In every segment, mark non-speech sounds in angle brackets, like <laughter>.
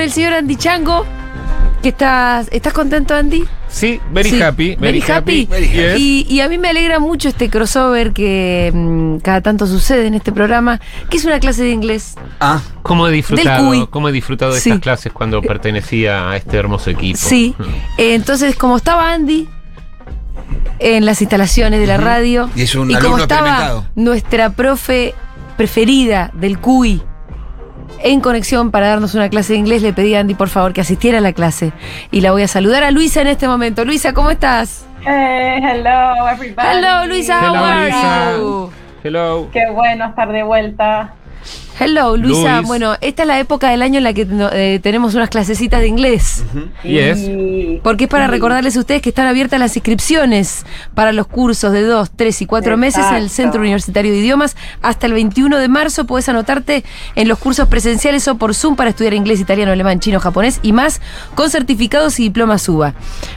el señor Andy Chango. Que estás, ¿Estás contento, Andy? Sí, very Sí, happy. Very happy. Yes. Y, y a mí me alegra mucho este crossover que mm, cada tanto sucede en este programa, que es una clase de inglés. Ah, ¿Cómo he disfrutado, cómo he disfrutado de Sí. estas clases cuando pertenecía a este hermoso equipo? Sí. Eh, entonces, como estaba Andy en las instalaciones de la radio, Y es un como estaba nuestra profe preferida del CUI en conexión para darnos una clase de inglés, le pedí a Andy, por favor, que asistiera a la clase. Y la voy a saludar a Luisa en este momento. Luisa, ¿cómo estás? Hey, hello everybody. Hello, Luisa, how Hello, are you? Hello. Qué bueno estar de vuelta. Hello, Luisa. Luis. Bueno, esta es la época del año en la que no- eh, tenemos unas clasecitas de inglés. Yes. Y- Porque es para recordarles a ustedes que están abiertas las inscripciones para los cursos de 2, 3 y 4 meses en el. Centro Universitario de Idiomas. Hasta el 21 de marzo puedes anotarte en los cursos presenciales o por Zoom para estudiar inglés, italiano, alemán, chino, japonés y más con certificados y diplomas UBA.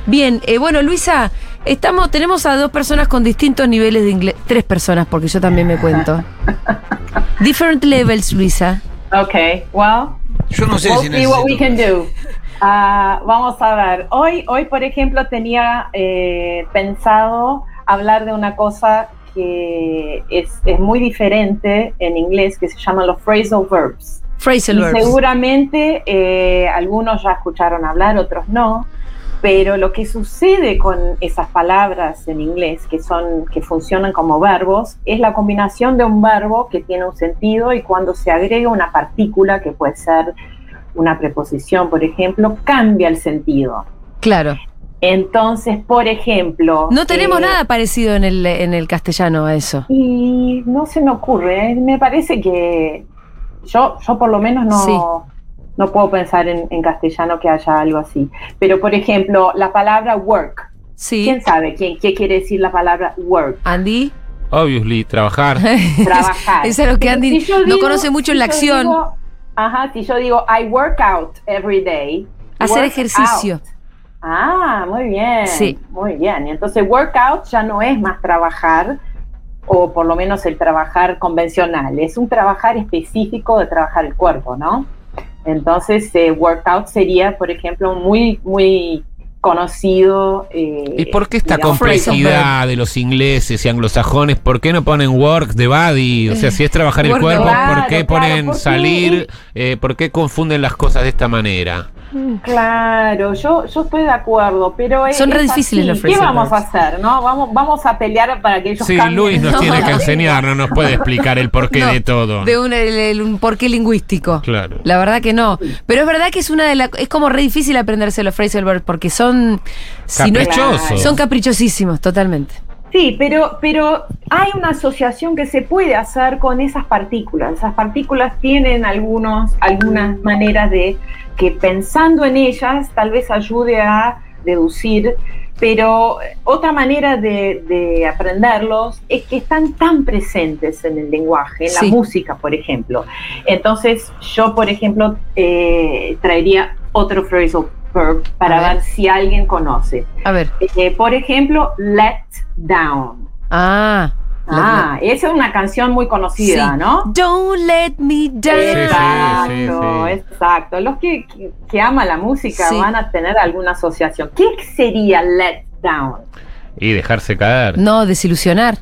Bien, eh, bueno, Luisa, estamos, tenemos a dos personas con distintos niveles de inglés. Tres personas, porque yo también me cuento. <laughs> Different levels, Luisa. Okay, well, yo no sé we'll si see what we can do. Ah, vamos a ver. Hoy, hoy, por ejemplo, tenía eh, pensado hablar de una cosa que es, es muy diferente en inglés, que se llaman los phrasal verbs. Phrasal Y verbs. seguramente eh, algunos ya escucharon hablar, otros no. Pero lo que sucede con esas palabras en inglés, que son, que funcionan como verbos, es la combinación de un verbo que tiene un sentido y cuando se agrega una partícula, que puede ser una preposición, por ejemplo, cambia el sentido. Claro. Entonces, por ejemplo. No tenemos eh, nada parecido en el, en el castellano a eso. Y no se me ocurre, ¿eh? me parece que yo, yo por lo menos no, Sí. No puedo pensar en, en castellano que haya algo así. Pero por ejemplo, la palabra work, Sí. ¿quién sabe quién, qué quiere decir la palabra work? Andy. Obviously, trabajar. <laughs> Trabajar. Eso es lo que Pero Andy si yo no digo- conoce mucho en la si acción. digo- ajá, si yo digo I work out every day. Hacer work ejercicio. out. Ah, muy bien. Sí. Muy bien. Y entonces workout ya no es más trabajar, o por lo menos el trabajar convencional, es un trabajar específico de trabajar el cuerpo, ¿no? Entonces, eh, workout sería, por ejemplo, muy, muy conocido. eh, ¿Y por qué esta digamos, complejidad de los ingleses y anglosajones? ¿Por qué no ponen work de body? O sea, si es trabajar el cuerpo, ¿por qué claro, ponen ¿por qué? salir? Eh, ¿Por qué confunden las cosas de esta manera? Claro, yo, yo estoy de acuerdo, pero es, Son re es difíciles así. los ¿Qué vamos a hacer, no? Vamos, vamos a pelear para que ellos Sí, cambien. Luis nos <laughs> No. tiene que enseñar, no nos puede explicar el porqué No, de todo. De un, el- el- un porqué lingüístico. Claro. La verdad que no. Pero es verdad que es una de las. Es como re difícil aprenderse los phrasal verbs porque son. si no es- Caprichosos. son caprichosísimos, totalmente. Sí, pero, pero hay una asociación que se puede hacer con esas partículas. Esas partículas tienen algunos, algunas maneras de que pensando en ellas tal vez ayude a deducir, pero otra manera de, de aprenderlos es que están tan presentes en el lenguaje, en Sí. la música, por ejemplo. Entonces, yo, por ejemplo, eh, traería otro phrasal verb para ver. ver si alguien conoce. A ver. Eh, por ejemplo, Let Down. Ah. Ah, esa es una canción muy conocida, Sí. ¿no? Don't let me down. Exacto, sí, sí. exacto. Los que, que, que aman la música Sí. van a tener alguna asociación. ¿Qué sería Let Down? Y dejarse caer. No, desilusionar.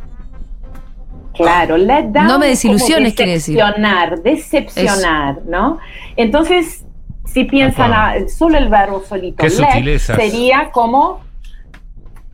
Claro, let down. No me desilusiones, quiere decir. Decepcionar, decepcionar, ¿no? Entonces, si piensan a- solo el verbo solito, Qué let sutilezas. sería como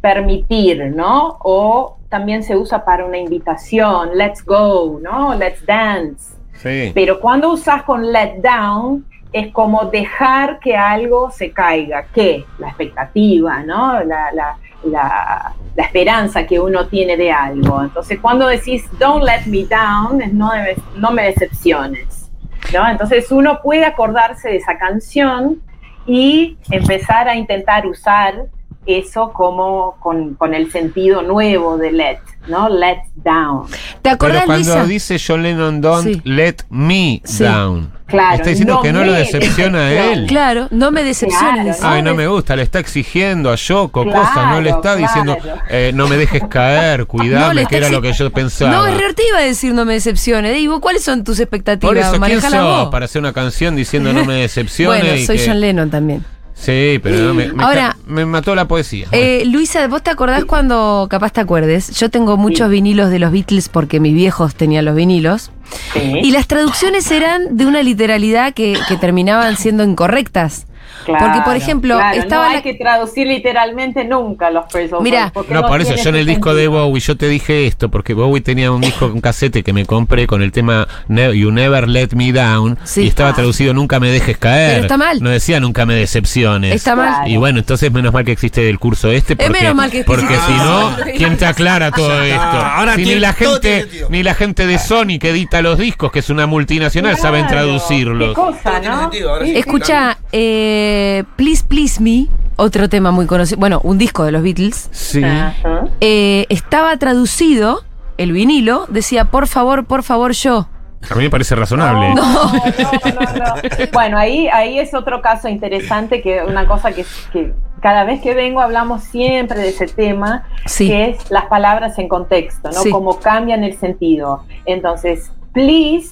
permitir, ¿no? O también se usa para una invitación, let's go, ¿no? Let's dance. Sí. Pero cuando usas con let down, es como dejar que algo se caiga. ¿Qué? La expectativa, ¿no? La, la- la- la esperanza que uno tiene de algo. Entonces, cuando decís don't let me down, es no, debes- no me decepciones. ¿no? Entonces, uno puede acordarse de esa canción y empezar a intentar usar eso como con, con el sentido nuevo de let, ¿no? Let down. ¿Te Pero acordás, cuando Luisa? dice John Lennon, don't Sí. let me Sí. down. Claro, Está diciendo no que no lo me decepciona a decepciona. él. Claro, no me decepciones. Claro. ¿no? Ay, no me gusta, le está exigiendo a Yoko Claro, cosas, no le está claro. diciendo, eh, no me dejes caer, No, cuidame, le que era lo que yo pensaba. No, es te iba a decir no me decepciones. Digo, ¿cuáles son tus expectativas? Por eso, ¿quién sos para hacer una canción diciendo no me <laughs> decepciones? Bueno, y soy que- John Lennon también. Sí, pero no, me, me, Ahora- me mató la poesía. Eh, Luisa, ¿vos te acordás cuando, capaz te acuerdes? Yo tengo muchos vinilos de los Beatles porque mis viejos tenían los vinilos. Sí, Y las traducciones eran de una literalidad que, que terminaban siendo incorrectas. Porque, por ejemplo, claro, estaba no hay la- que traducir literalmente nunca los Phrasal Mira, porque no, por eso yo en el disco de. Bowie yo te dije esto, porque Bowie tenía un disco, un casete que me compré con el tema Ne- You Never Let Me Down Sí. y estaba Ah. traducido Nunca me dejes caer. Pero está mal. No decía Nunca me decepciones. Está mal. Claro. Y bueno, entonces menos mal que existe el curso este, porque, menos mal que porque si no, Ah. ¿quién te aclara todo esto? ahora Si ni la gente, ni la gente de Sony que edita los discos, que es una multinacional, saben traducirlos. Qué cosa, ¿no? Escucha, eh, Please Please Me, otro tema muy conocido, bueno, un disco de los Beatles, Sí. Ajá. eh, estaba traducido, el vinilo, decía, por favor, por favor, yo. A mí me parece razonable. No, no, no, no. Bueno, ahí, ahí es otro caso interesante, que una cosa que, que cada vez que vengo hablamos siempre de ese tema, Sí. que es las palabras en contexto, ¿no? Sí. Cómo cambian el sentido. Entonces, please,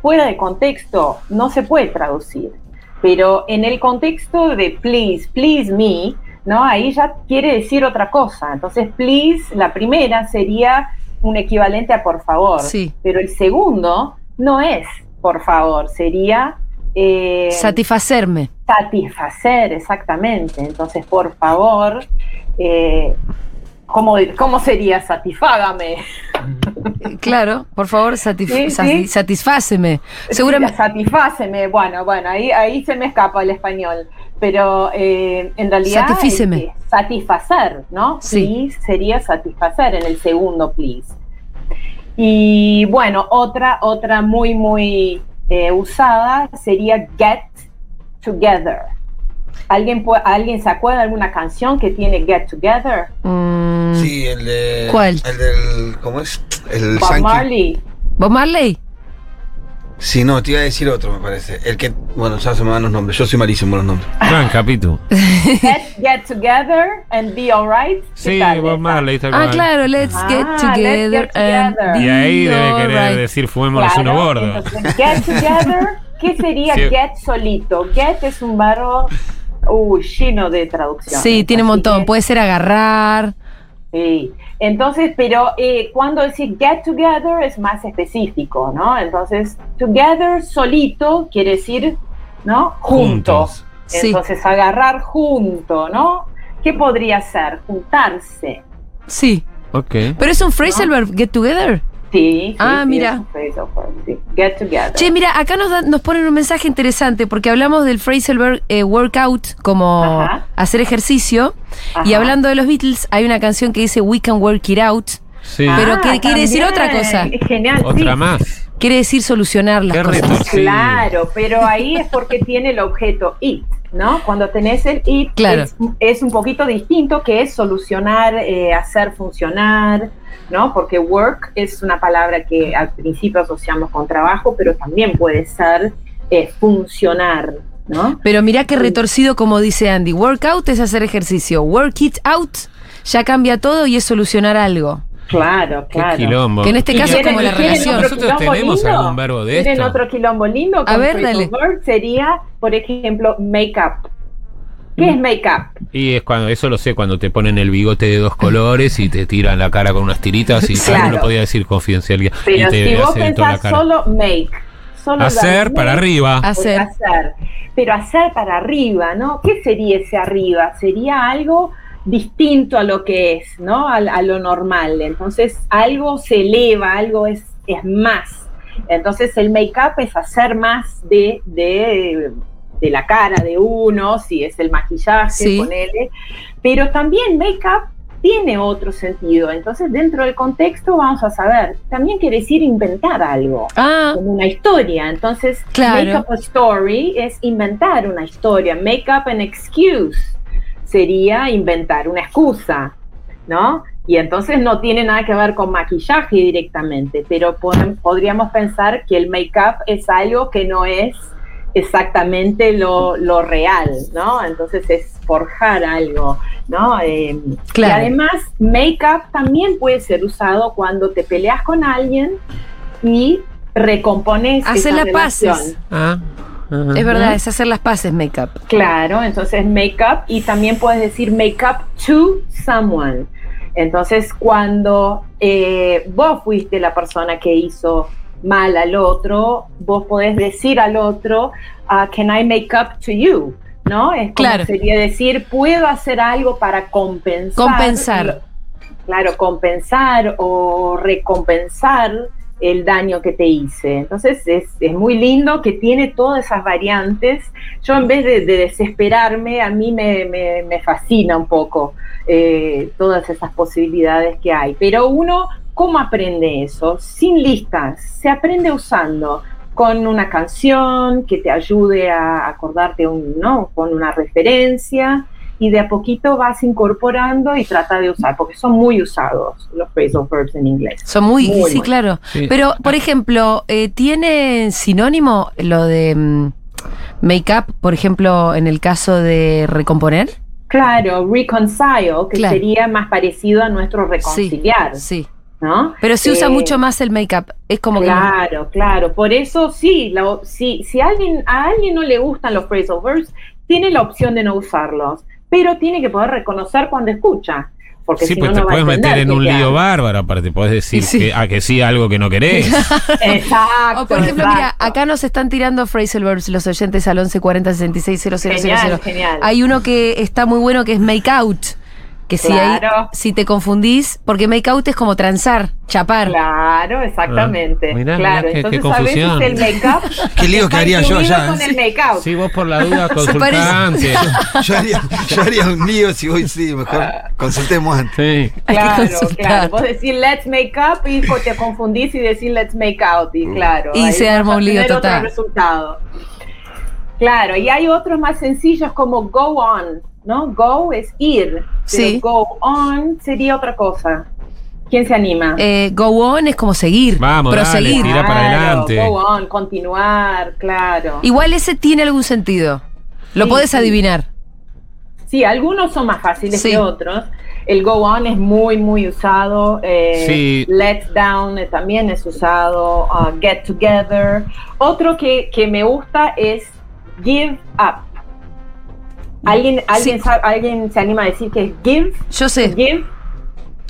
fuera de contexto, no se puede traducir. Pero en el contexto de please, please me, ¿no? Ahí ya quiere decir otra cosa. Entonces, please, la primera sería un equivalente a por favor. Sí. Pero el segundo no es por favor, sería eh, Satisfacerme. satisfacer, exactamente. Entonces, por favor, eh, ¿cómo, cómo sería satisfágame? Claro, por favor, satisf- Sí, sa- sí. satisfáceme. Seguramente. Satisfáceme. Bueno, bueno, ahí, ahí se me escapa el español. Pero eh, en realidad. Satisfíceme. satisfacer, ¿no? Sí. Please sería satisfacer en el segundo please. Y bueno, otra, otra muy, muy eh, usada sería get together. ¿Alguien, ¿Alguien se acuerda de alguna canción que tiene get together? Mm, Sí, el de. ¿Cuál? El del. ¿Cómo es? El Bob Sankey. Marley. ¿Bob Marley? Sí, no, te iba a decir otro, me parece. El que. Bueno, ya se me van los nombres. Yo soy malísimo en los nombres. <laughs> Gran capítulo. Get, get together and be alright. ¿Qué Sí, tal Bob? Marley. tal Ah, claro, let's Ah, get let's together. get and together. Y ahí be debe querer alright. decir fumémonos Claro, uno gordo. entonces, get together, ¿qué sería <laughs> Sí. get solito? Get es un verbo uy, lleno de traducción. Sí, tiene un montón. Puede ser agarrar. Sí. Entonces, pero eh, cuando decir get together es más específico, ¿no? Entonces, together solito quiere decir, ¿no? Juntos. Juntos. Sí. Entonces, agarrar junto, ¿no? ¿Qué podría ser? Juntarse. Sí. Ok. Pero es un phrasal verb, get together. Sí. sí, Ah, sí, mira. sí. Get together. Che, mira, acá nos, dan- nos ponen un mensaje interesante porque hablamos del phrasal verb eh, workout como Ajá. hacer ejercicio. Y hablando de los Beatles, hay una canción que dice We can work it out. Sí. Pero que quiere decir otra cosa. Genial. Otra sí. más. Quiere decir solucionar las Qué cosas. Claro, pero ahí es porque tiene el objeto it, ¿no? Cuando tenés el it, Claro. es, es un poquito distinto que es solucionar, eh, hacer funcionar, ¿no? Porque work es una palabra que al principio asociamos con trabajo, pero también puede ser eh, funcionar, ¿no? Pero mirá qué retorcido como dice Andy. Workout es hacer ejercicio. Work it out ya cambia todo y es solucionar algo. Claro, Qué claro. quilombo. Que en este ¿Y caso es como la y relación. otro Nosotros tenemos lindo? algún verbo de ¿Quieren esto. otro quilombo lindo? A ver, dale. verb? Sería, por ejemplo, make up. ¿Qué es make up? Y es cuando, eso lo sé, cuando te ponen el bigote de dos colores y te tiran la cara con unas tiritas y Claro. no lo podía decir confidencial. y Pero te si vos pensás solo make, solo Hacer la para make, arriba. Hacer. hacer. Pero hacer para arriba, ¿no? ¿Qué sería ese arriba? Sería algo distinto a lo que es, ¿no? A, a lo normal. Entonces, algo se eleva, algo es, es más. Entonces, el make-up es hacer más de, de, de la cara de uno, si es el maquillaje, Sí. ponele. Pero también make-up tiene otro sentido. Entonces, dentro del contexto vamos a saber, también quiere decir inventar algo Ah, como una historia. Entonces, Claro. make up a story es inventar una historia. Make up an excuse sería inventar una excusa, ¿no? Y entonces no tiene nada que ver con maquillaje directamente, pero pod- podríamos pensar que el make-up es algo que no es exactamente lo, lo real, ¿no? Entonces es forjar algo, ¿no? Eh, Claro. Y además, make-up también puede ser usado cuando te peleas con alguien y recompones esa las paces. relación. Ah, ajá. Es verdad, es hacer las paces make-up. Claro, entonces make-up y también puedes decir make-up to someone. Entonces, cuando eh, vos fuiste la persona que hizo mal al otro, vos podés decir al otro, ah, can I make up to you? ¿No? Es como Claro. sería decir, puedo hacer algo para compensar. Compensar. Claro, compensar o recompensar el daño que te hice. Entonces es, es muy lindo que tiene todas esas variantes. Yo en vez de, de desesperarme, a mí me, me- me fascina un poco eh, todas esas posibilidades que hay. Pero uno, ¿cómo aprende eso? Sin listas, se aprende usando con una canción que te ayude a acordarte un, ¿no? con una referencia y de a poquito vas incorporando y trata de usar, porque son muy usados los phrasal verbs en inglés. Son muy, Muy, sí, muy. claro. Sí. Pero, por ejemplo, eh, ¿tiene sinónimo lo de mm, make-up, por ejemplo, en el caso de recomponer? Claro, reconcile, que Claro. sería más parecido a nuestro reconciliar, Sí. ¿no? Pero se usa Eh, mucho más el make-up. Es como que. Claro, claro. Por eso sí, la si, si alguien, a alguien no le gustan los phrasal verbs, tiene la opción de no usarlos, pero tiene que poder reconocer cuando escucha. Porque Sí, si pues no, te no puedes meter en un te lío bárbaro, aparte podés decir <laughs> Sí. que, a que sí algo que no querés. <laughs> Exacto. O por ejemplo, mira, exacto. acá nos están tirando phrasal verbs los oyentes al 11 40 66 000. Genial, genial. Hay uno que está muy bueno que es make out. Que si, Claro. si te confundís, porque make out es como transar, chapar. Claro, exactamente. Ah, mirá, claro, mirá, qué- qué entonces a veces el make-up. <laughs> Qué lío que haría yo allá, Con ¿eh? el make-out. Sí, vos por la duda <laughs> parece- <laughs> consultante. Yo haría, yo haría un lío si voy, sí, mejor consultemos antes. Sí. Claro, claro. Vos decís let's make up y co- te confundís y decís let's make out. Y claro. Y se arma un lío tener otro total. resultado. Claro, y hay otros más sencillos como go on, ¿no? Go es ir. Pero Sí. go on sería otra cosa. ¿Quién se anima? Eh, go on es como seguir, Vamos, dale, proseguir. tira para adelante. Go on, continuar, claro. Igual ese tiene algún sentido. Lo Sí, sí. adivinar. Sí, algunos son más fáciles Sí. que otros. El go on es muy, muy usado. eh, Sí. Let down eh, también es usado. uh, get together. Otro que, que me gusta es give up. ¿Alguien, alguien, Sí. sabe- ¿Alguien se anima a decir que es give? Yo sé. Give,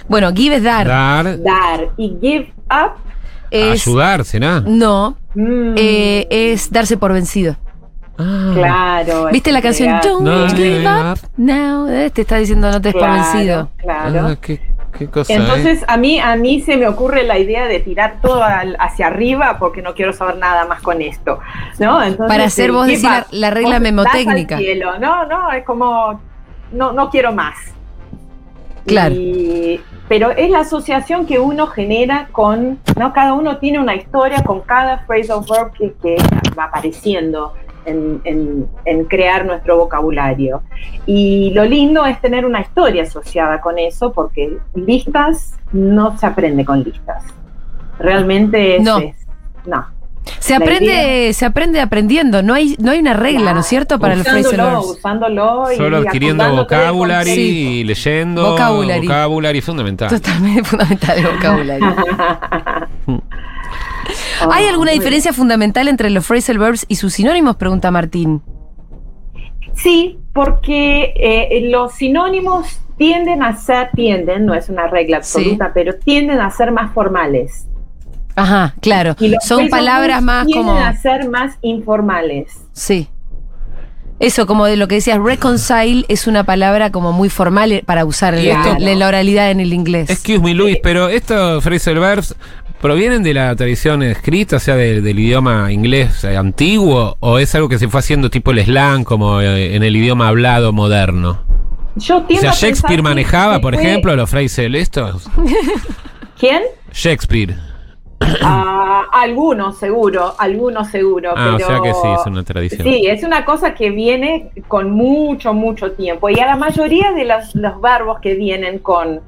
Bueno, give es dar. Dar, dar. Y give up, Es, ayudarse, ¿no? no, mm, eh, es darse por vencido. Ah. claro. ¿Viste la canción. Don't No, give up now? Eh, Te está diciendo no te des por Claro, vencido. Claro. Ah, qué, qué cosa. ¿eh? Entonces a mí a mí se me ocurre la idea de tirar todo al- hacia arriba porque no quiero saber nada más con esto, ¿no? Entonces, Para hacer eh, vos decir la- regla memotécnica. das al cielo. No, no, es como no no quiero más. Claro. Y- pero es la asociación que uno genera con, ¿no? Cada uno tiene una historia con cada phrasal verb que, que va apareciendo en, en- en crear nuestro vocabulario. Y lo lindo es tener una historia asociada con eso, porque listas no se aprende con listas. Realmente es, No. es- no. Se La aprende, se aprende aprendiendo. No hay, no hay una regla, ¿no es cierto? Para el phrasal usándolo, usándolo y Solo adquiriendo vocabulary y leyendo. Vocabulary. Vocabulary fundamental. Totalmente <laughs> fundamental el vocabulario. <laughs> ¿Hay alguna diferencia fundamental entre los phrasal verbs y sus sinónimos? Pregunta Martín. Sí, porque eh, los sinónimos tienden a ser, tienden, no es una regla absoluta, pero tienden a ser más formales. Ajá, claro. Y los Son palabras más tienden como. a ser más informales. Sí. Eso, como de lo que decías, reconcile es una palabra como muy formal para usar en la, la oralidad en el inglés. Excuse me, Luis, pero estos phrasal verbs provienen de la tradición escrita, o sea, del- del idioma inglés eh, antiguo, o es algo que se fue haciendo tipo el slang, como eh, en el idioma hablado moderno? Yo O sea, Shakespeare manejaba, que por ejemplo, los phrasal estos. <laughs> ¿Quién? Shakespeare. Ah, algunos seguro, algunos seguro. Ah, o sea que sí, es una tradición. Sí, es una cosa que viene con mucho, mucho tiempo. Y a la mayoría de los, los verbos que vienen con,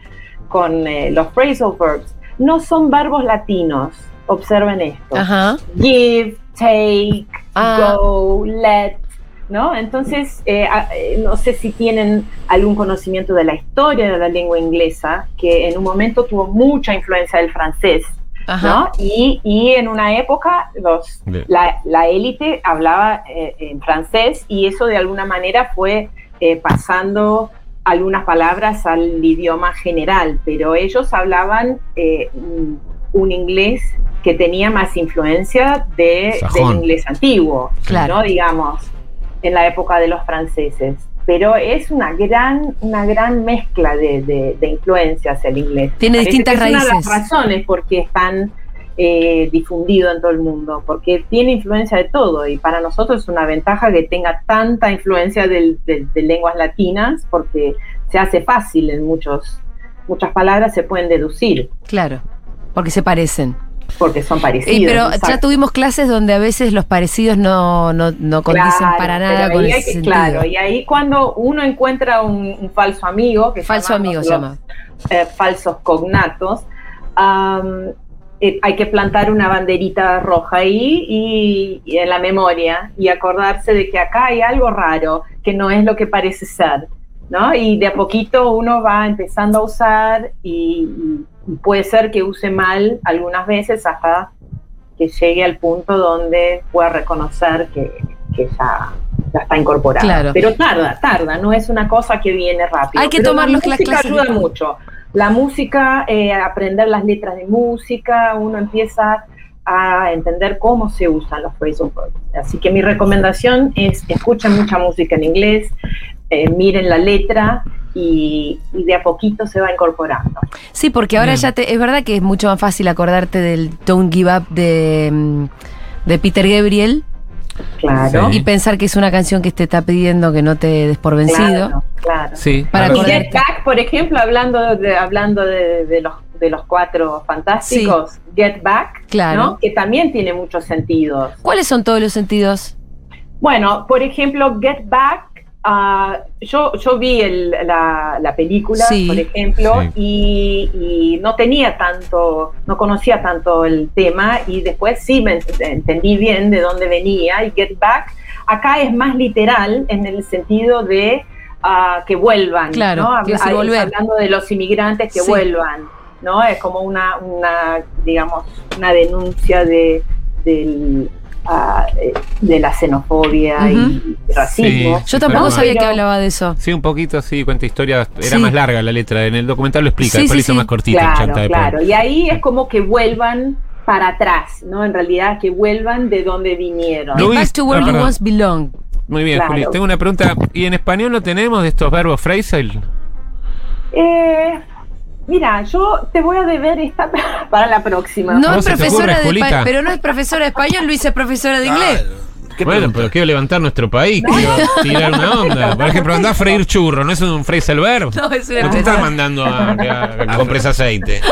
con eh, los phrasal verbs no son verbos latinos. Observen esto. Ajá. Give, take, Ah. go, let. ¿No? Entonces, eh, a- eh, no sé si tienen algún conocimiento de la historia de la lengua inglesa, que en un momento tuvo mucha influencia del francés. Ajá. ¿no? Y, y en una época los, la, la élite hablaba eh, en francés y eso de alguna manera fue eh, pasando algunas palabras al idioma general, pero ellos hablaban eh, un, inglés que tenía más influencia de, del inglés antiguo, Claro. ¿no? digamos, en la época de los franceses. Pero es una gran, una gran mezcla de, de- de influencias el inglés. Tiene distintas que es Una de raíces. las razones por qué es tan eh, difundido en todo el mundo, porque tiene influencia de todo y para nosotros es una ventaja que tenga tanta influencia del- del- de lenguas latinas porque se hace fácil en muchos, muchas palabras se pueden deducir Claro. Porque se parecen. porque son parecidos. Pero ya tuvimos clases donde a veces los parecidos no, no, no condicen Claro, para nada con ese que- sentido. Claro, y ahí cuando uno encuentra un, un falso amigo, que Falso amigo se llama. eh, falsos cognatos, eh, hay que plantar una banderita roja ahí y, y en la memoria y acordarse de que acá hay algo raro, que no es lo que parece ser, ¿no? Y de a poquito uno va empezando a usar y, y puede ser que use mal algunas veces hasta que llegue al punto donde pueda reconocer que, que ya, ya está incorporado. Claro. Pero tarda, tarda, no es una cosa que viene rápido. Hay que Pero tomar la los- las clases ayuda mucho. La música, eh, aprender las letras de música, uno empieza a entender cómo se usan los phrasal verbs. Así que mi recomendación es escuchen mucha música en inglés, eh, miren la letra y, y de a poquito se va incorporando. Sí, porque ahora Bien. ya te, es verdad que es mucho más fácil acordarte del Don't Give Up de, mm, de Peter Gabriel Claro. Sí. y pensar que es una canción que te está pidiendo que no te des por vencido. Claro, claro. Sí, Para claro. Y. Get Back, por ejemplo, hablando de, hablando de, de los, de los cuatro fantásticos, Get Back, Claro. ¿no? que también tiene muchos sentidos. ¿Cuáles son todos los sentidos? Bueno, por ejemplo, Get Back, ah, yo, yo vi el- la, la película, Sí. por ejemplo, Sí. y, y no tenía tanto, no conocía tanto el tema, y después sí me ent- entendí bien de dónde venía, y Get Back, acá es más literal en el sentido de ah, que vuelvan, Claro, ¿no? Habla-. Hablando de los inmigrantes que Sí. vuelvan, ¿no? Es como una, una digamos, una denuncia de, del, ah, eh, de la xenofobia Ujú. y el racismo. Sí. Yo tampoco Pero- sabía que hablaba de eso. Sí, un poquito así, cuenta historias. Era Sí. más larga la letra. En el documental lo explica, Sí, después sí, lo hizo sí. más cortita. Claro, chanta de claro. Y ahí es como que vuelvan para atrás, ¿no? En realidad, que vuelvan de donde vinieron. Luis, Back to where ah, you once belong. Muy bien, Claro. Juli. Tengo una pregunta. ¿Y en español no tenemos de estos verbos phrasal? Eh, mira, yo te voy a deber esta <laughs> para la próxima. No ¿Cómo es profesora ocurre, de Julita? espa- pero no es profesora de español, Luis es profesora de inglés. Claro. ¿Qué bueno, pregunta? pero quiero levantar nuestro país, quiero tirar una onda. <laughs> Por ejemplo, andá a freír churro, ¿no es un phrasal verb? No, es una No te estás mandando a que, <laughs> a- que compres aceite.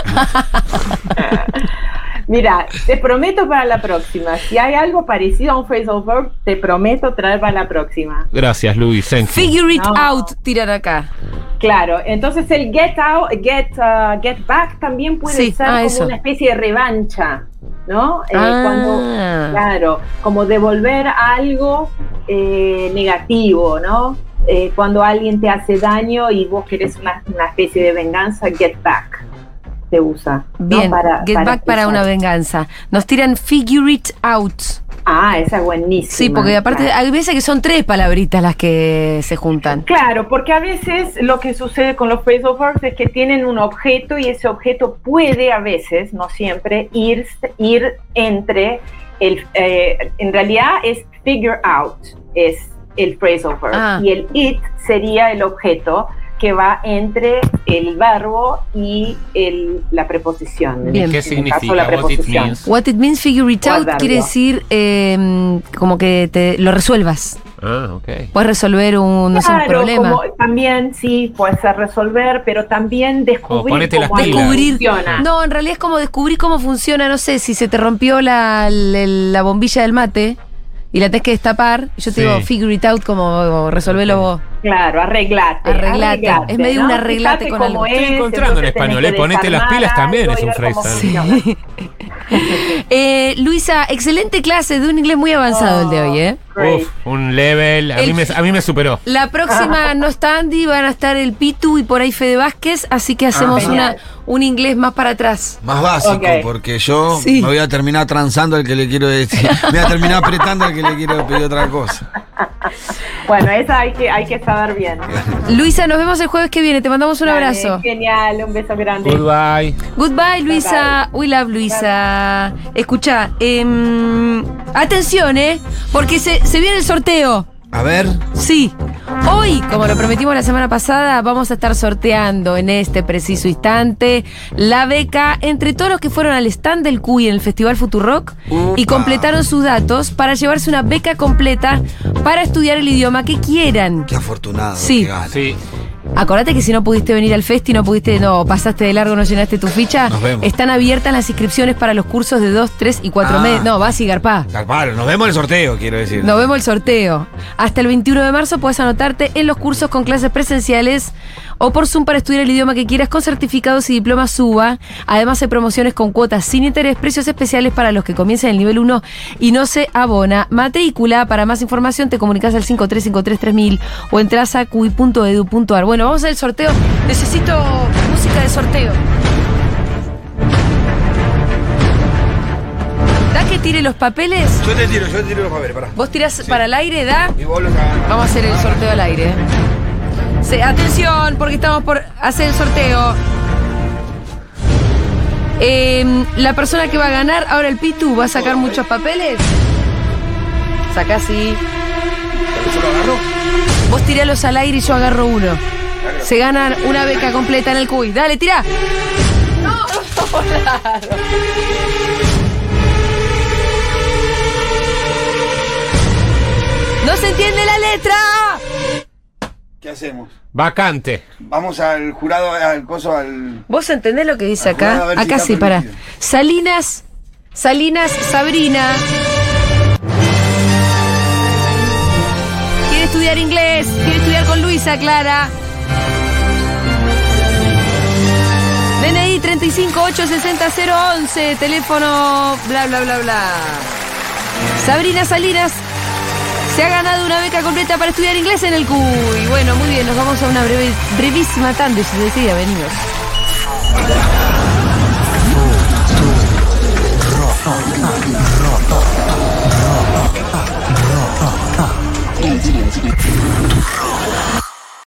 Mira, te prometo para la próxima. Si hay algo parecido a un phrasal verb, te prometo traer para la próxima. Gracias, Luis. Thank you. Figure it No. out, tiran acá. Claro, entonces el get out, get, uh, get back también puede Sí, ser ah, como eso. una especie de revancha, ¿no? Eh, Ah. cuando, claro, como devolver algo eh, negativo, ¿no? Eh, cuando alguien te hace daño y vos querés una, una especie de venganza, get back se usa. ¿no? Bien, get back para una venganza. Nos tiran figure it out. Ah, esa es buenísima. Sí, porque aparte claro. hay veces que son tres palabritas las que se juntan. Claro, porque a veces lo que sucede con los phrasal verbs es que tienen un objeto y ese objeto puede a veces, no siempre, ir, ir entre el, eh, en realidad es figure out, es el phrasal verb Ah. y el it sería el objeto que va entre el verbo y el, la preposición. Bien. ¿Qué este caso, significa? la What it means? What it means figure it out quiere decir eh, como que te lo resuelvas. Ah, ok. Puedes resolver un, no sé, un problema. como también sí puede ser resolver, pero también descubrir ponete las cómo pilas. Descubrir. funciona. No, en realidad es como descubrir cómo funciona, no sé, si se te rompió la, la, la bombilla del mate y la tenés que destapar. Yo te Sí. digo, figure it out, como resolverlo vos. Claro, arreglate. Arreglate. Es medio un arreglate Fíjate con algo. Estoy es, encontrando en español, eh, ponete las pilas también es un freestyle. <laughs> Eh, Luisa, excelente clase de un inglés muy avanzado el de hoy, ¿eh? Great. Uf, un level. A El- mí, me, a mí me superó. La próxima no está Andy, van a estar el Pitu y por ahí Fede Vázquez, así que hacemos una, genial. un inglés más para atrás. Más básico, porque yo Sí. me voy a terminar transando al que le quiero decir. Me voy a terminar apretando al que le quiero pedir otra cosa. <laughs> Bueno, esa hay que, hay que saber bien. <laughs> Luisa, nos vemos el jueves que viene, te mandamos un Dale, abrazo. Genial, un beso grande. Goodbye. Goodbye, Luisa. We love Luisa. Escucha, em, atención, ¿eh? Porque se, se viene el sorteo. A ver, Sí. Hoy, como lo prometimos la semana pasada, vamos a estar sorteando en este preciso instante la beca entre todos los que fueron al stand del CUI en el Festival Futurock y completaron sus datos para llevarse una beca completa para estudiar el idioma que quieran. qué afortunado. Sí. que gana. Sí. Acordate que si no pudiste venir al festi, no pudiste, no, pasaste de largo, no llenaste tu ficha, Nos vemos. están abiertas las inscripciones para los cursos de 2, 3 y 4 Ah. meses. No, vas y garpá. Claro, nos vemos el sorteo, quiero decir. Nos vemos el sorteo. Hasta el 21 de marzo puedes anotarte en los cursos con clases presenciales o por Zoom para estudiar el idioma que quieras con certificados y diplomas SUBA. Además hay promociones con cuotas sin interés, precios especiales para los que comiencen el nivel 1 y no se abona. Matrícula, para más información te comunicas al 53533000 o entras a cui.edu.ar. Bueno, vamos al sorteo. Necesito música de sorteo. Da que tire los papeles. Yo te tiro, yo te tiro los papeles, pará. Vós tirás para el aire, da. Y vos los. Vamos a hacer el sorteo al aire. Se- atención, porque estamos por hacer el sorteo. Em, la persona que va a ganar, ahora el Pitu, va a sacar muchos papeles. Saca así. ¿Yo lo agarro? Vos tiralos al aire y yo agarro uno. Se ganan una beca completa en el CUI. Dale, tira. No, ¡No se entiende la letra! ¿Qué hacemos? Vacante. Vamos al jurado, al coso, al. ¿Vos entendés lo que dice acá? si acá sí, para. Salinas, Salinas, Sabrina. Quiere estudiar inglés, quiere estudiar con Luisa, Clara. 555-860-011, teléfono, bla, bla, bla, bla. Sabrina Salinas se ha ganado una beca completa para estudiar inglés en el CUI. Bueno, muy bien, nos vamos a una breve, brevísima tanda y si decía, venimos.